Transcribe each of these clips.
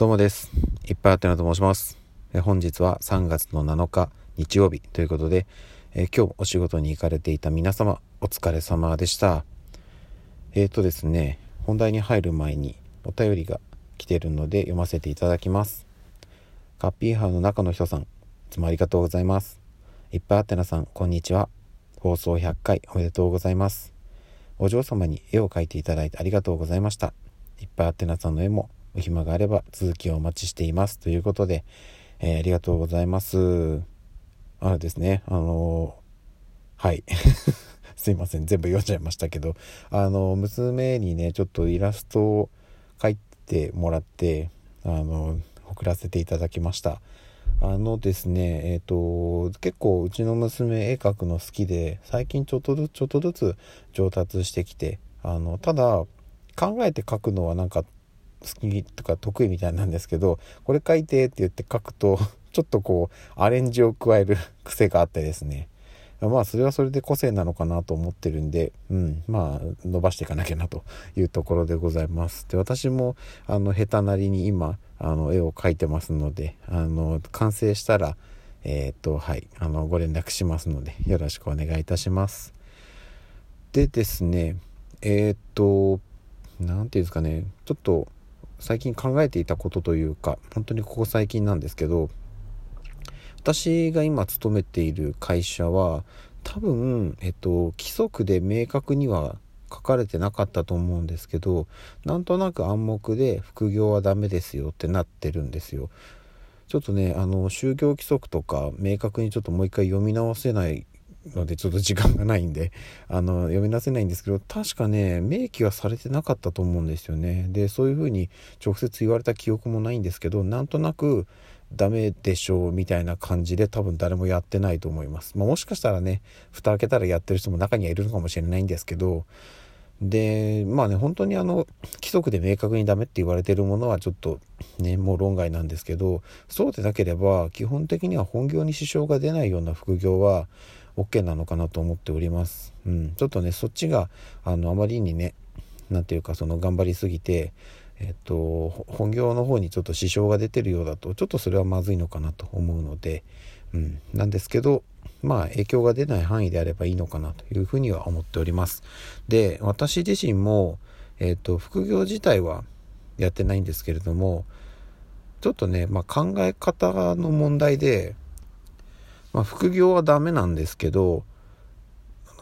どうもです。いっぱいあってなと申します。え本日は3月の7日日曜日ということで、え今日お仕事に行かれていた皆様お疲れ様でした。えっ、ー、とですね、本題に入る前にお便りが来てるので読ませていただきます。カッピーハーの中の人さん、いつもありがとうございます。いっぱいあってなさん、こんにちは。放送100回おめでとうございます。お嬢様に絵を描いていただいてありがとうございました。いっぱいあってなさんの絵もお暇があれば続きをお待ちしています。ということで、えー、ありがとうございます。あのですね、あのー、はい。すいません。全部読んじゃいましたけど、あの、娘にね、ちょっとイラストを描いてもらって、あの、送らせていただきました。あのですね、えっ、ー、と、結構うちの娘絵描くの好きで、最近ちょっとずつ、ちょっとずつ上達してきて、あの、ただ、考えて描くのはなんか好きとか得意みたいなんですけどこれ書いてって言って書くと ちょっとこうアレンジを加える癖があってですねまあそれはそれで個性なのかなと思ってるんで、うん、まあ伸ばしていかなきゃなというところでございます。で私もあの下手なりに今あの絵を描いてますのであの完成したらえっ、とはいあのご連絡しますのでよろしくお願いいたします。でですねえっ、と何て言うんですかねちょっと最近考えていたことというか本当にここ最近なんですけど私が今勤めている会社は多分、えっと、規則で明確には書かれてなかったと思うんですけどなんとなく暗黙で副業はダメですよってなってるんですよ。ちょっとねあの就業規則とか明確にちょっともう一回読み直せないのでちょっと時間がないんであの読み出せないんですけど確かね明記はされてなかったと思うんですよね。でそういうふうに直接言われた記憶もないんですけどなんとなくダメでしょうみたいな感じで多分誰もやってないと思います、まあ、もしかしたらね蓋開けたらやってる人も中にはいるのかもしれないんですけどでまあね本当にあの規則で明確にダメって言われてるものはちょっとねもう論外なんですけどそうでなければ基本的には本業に支障が出ないような副業は OK なのかなと思っております。うん、ちょっとねそっちがあのあまりにね何ていうかその頑張りすぎてえっと本業の方にちょっと支障が出てるようだとちょっとそれはまずいのかなと思うので、うん、なんですけどまあ影響が出ない範囲であればいいのかなというふうには思っております。で私自身も、えっと、副業自体はやってないんですけれどもちょっとね、まあ、考え方の問題でまあ、副業はダメなんですけど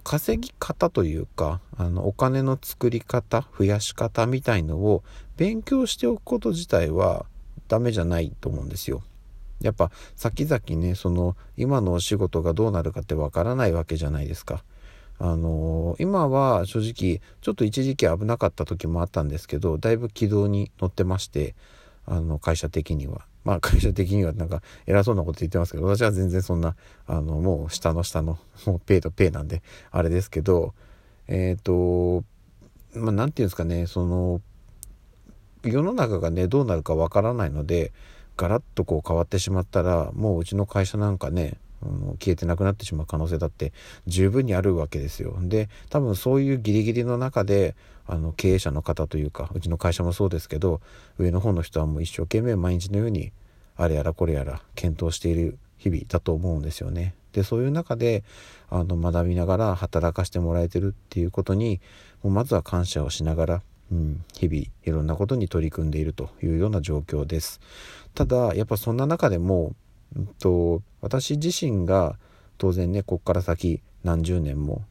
稼ぎ方というかあのお金の作り方増やし方みたいのを勉強しておくこと自体はダメじゃないと思うんですよ。やっぱ先々ねその今のお仕事がどうなるかってわからないわけじゃないですか。あのー、今は正直ちょっと一時期危なかった時もあったんですけどだいぶ軌道に乗ってましてあの会社的にはまあ会社的にはなんか偉そうなこと言ってますけど、私は全然そんな、あの、もう下の下の、もうペイとペイなんで、あれですけど、えっ、ー、と、まあなんていうんですかね、その、世の中がね、どうなるかわからないので、ガラッとこう変わってしまったら、もううちの会社なんかね、消えてなくなってしまう可能性だって十分にあるわけですよ。で多分そういうギリギリの中であの経営者の方というかうちの会社もそうですけど上の方の人はもう一生懸命毎日のようにあれやらこれやら検討している日々だと思うんですよね。でそういう中であの学びながら働かせてもらえてるっていうことにもうまずは感謝をしながら、うん、日々いろんなことに取り組んでいるというような状況です。ただやっぱそんな中でもと、私自身が当然ねこっから先何十年も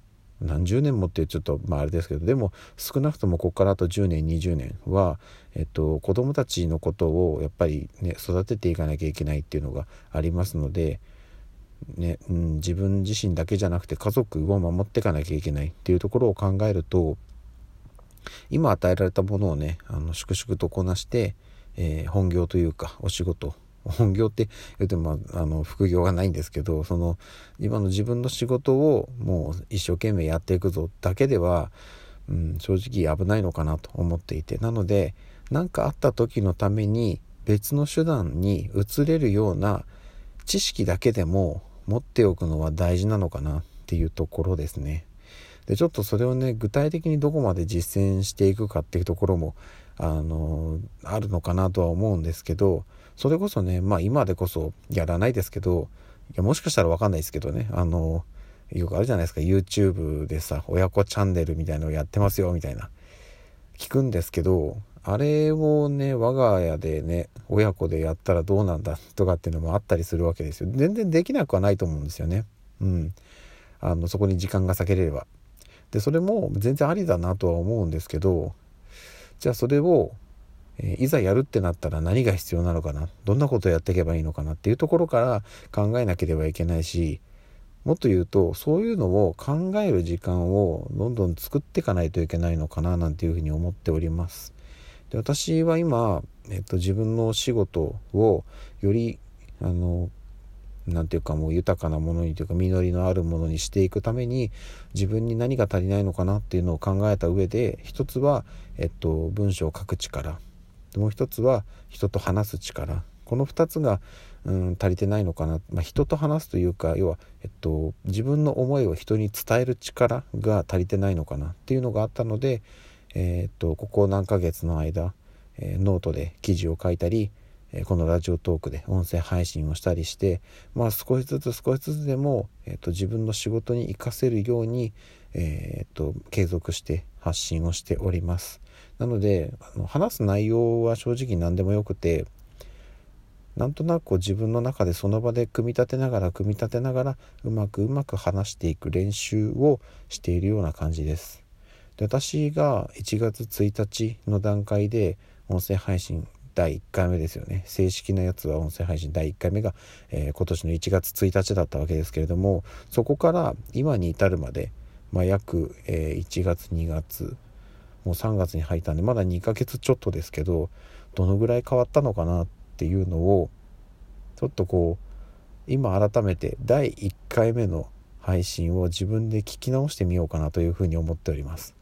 何十年もってちょっとまああれですけどでも少なくともここからあと10年20年は、えっと、子どもたちのことをやっぱりね育てていかなきゃいけないっていうのがありますので、ねうん、自分自身だけじゃなくて家族を守っていかなきゃいけないっていうところを考えると今与えられたものをねあの粛々とこなして、えー、本業というかお仕事本業って言うてもあの副業がないんですけどその今の自分の仕事をもう一生懸命やっていくぞだけでは、うん、正直危ないのかなと思っていてなので何かあった時のために別の手段に移れるような知識だけでも持っておくのは大事なのかなっていうところですね。でちょっとそれをね具体的にどこまで実践していくかっていうところもあのあるのかなとは思うんですけどそれこそねまあ今でこそやらないですけどいやもしかしたら分かんないですけどねあのよくあるじゃないですか YouTube でさ親子チャンネルみたいのをやってますよみたいな。聞くんですけどあれをね我が家でね親子でやったらどうなんだとかっていうのもあったりするわけですよ。全然できなくはないと思うんですよね。うん。あのそこに時間が割けれれば。でそれも全然ありだなとは思うんですけどじゃあそれを、えー、いざやるってなったら何が必要なのかな？どんなことをやっていけばいいのかなっていうところから考えなければいけないしもっと言うとそういうのを考える時間をどんどん作っていかないといけないのかななんていうふうに思っております。で私は今、えっと、自分の仕事をよりあの何て言うかもう豊かなものにというか実りのあるものにしていくために自分に何が足りないのかなっていうのを考えた上で一つは、えっと、文章を書く力もう一つは人と話す力。この2つが、うん、足りてないのかな、まあ、人と話すというか要は、えっと、自分の思いを人に伝える力が足りてないのかな。っていうのがあったので、えー、っとここ何ヶ月の間、えー、ノートで記事を書いたりえこのラジオトークで音声配信をしたりして、まあ、少しずつ少しずつでも、えーと、自分の仕事に活かせるように、えーと、継続して発信をしております。なのであの話す内容は正直何でもよくてなんとなく自分の中でその場で組み立てながら組み立てながらうまくうまく話していく練習をしているような感じです。で私が1月1日の段階で音声配信第1回目ですよね正式なやつは音声配信第1回目が、えー、今年の1月1日だったわけですけれどもそこから今に至るまで、まあ、約、え、1月2月もう3月に入ったんでまだ2ヶ月ちょっとですけどどのぐらい変わったのかなっていうのをちょっとこう今改めて第1回目の配信を自分で聞き直してみようかなというふうに思っております。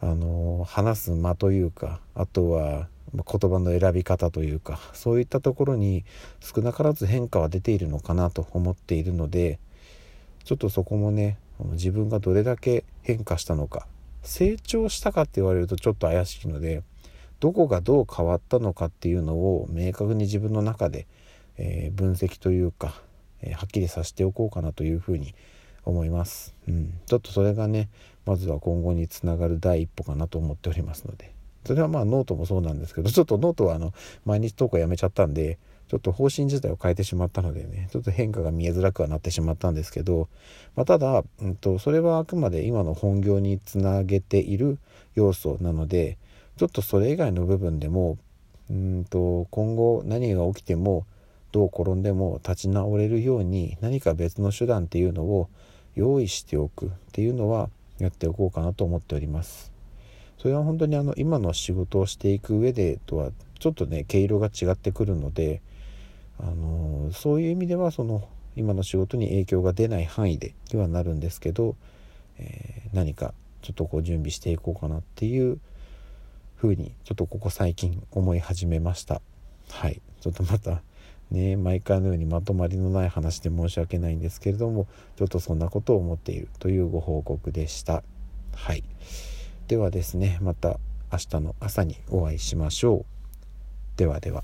あの話す間というかあとは言葉の選び方というかそういったところに少なからず変化は出ているのかなと思っているのでちょっとそこもね自分がどれだけ変化したのか。成長したかって言われるとちょっと怪しいのでどこがどう変わったのかっていうのを明確に自分の中で、えー、分析というか、えー、はっきりさせておこうかなというふうに思います、うん、ちょっとそれがねまずは今後につながる第一歩かなと思っておりますので。それはまあノートもそうなんですけどちょっとノートはあの毎日投稿やめちゃったんでちょっと方針自体を変えてしまったのでねちょっと変化が見えづらくはなってしまったんですけど、まあ、ただ、うんと、それはあくまで今の本業につなげている要素なのでちょっとそれ以外の部分でもうんと今後何が起きてもどう転んでも立ち直れるように何か別の手段っていうのを用意しておくっていうのはやっておこうかなと思っております。それは本当にあの今の仕事をしていく上でとはちょっとね毛色が違ってくるので、あのそういう意味ではその今の仕事に影響が出ない範囲でにはなるんですけど、えー、何かちょっとこう準備していこうかなっていうふうにちょっとここ最近思い始めました。はい。ちょっとまたね毎回のようにまとまりのない話で申し訳ないんですけれどもちょっとそんなことを思っているというご報告でした。はい。ではですねまた明日の朝にお会いしましょう。ではでは。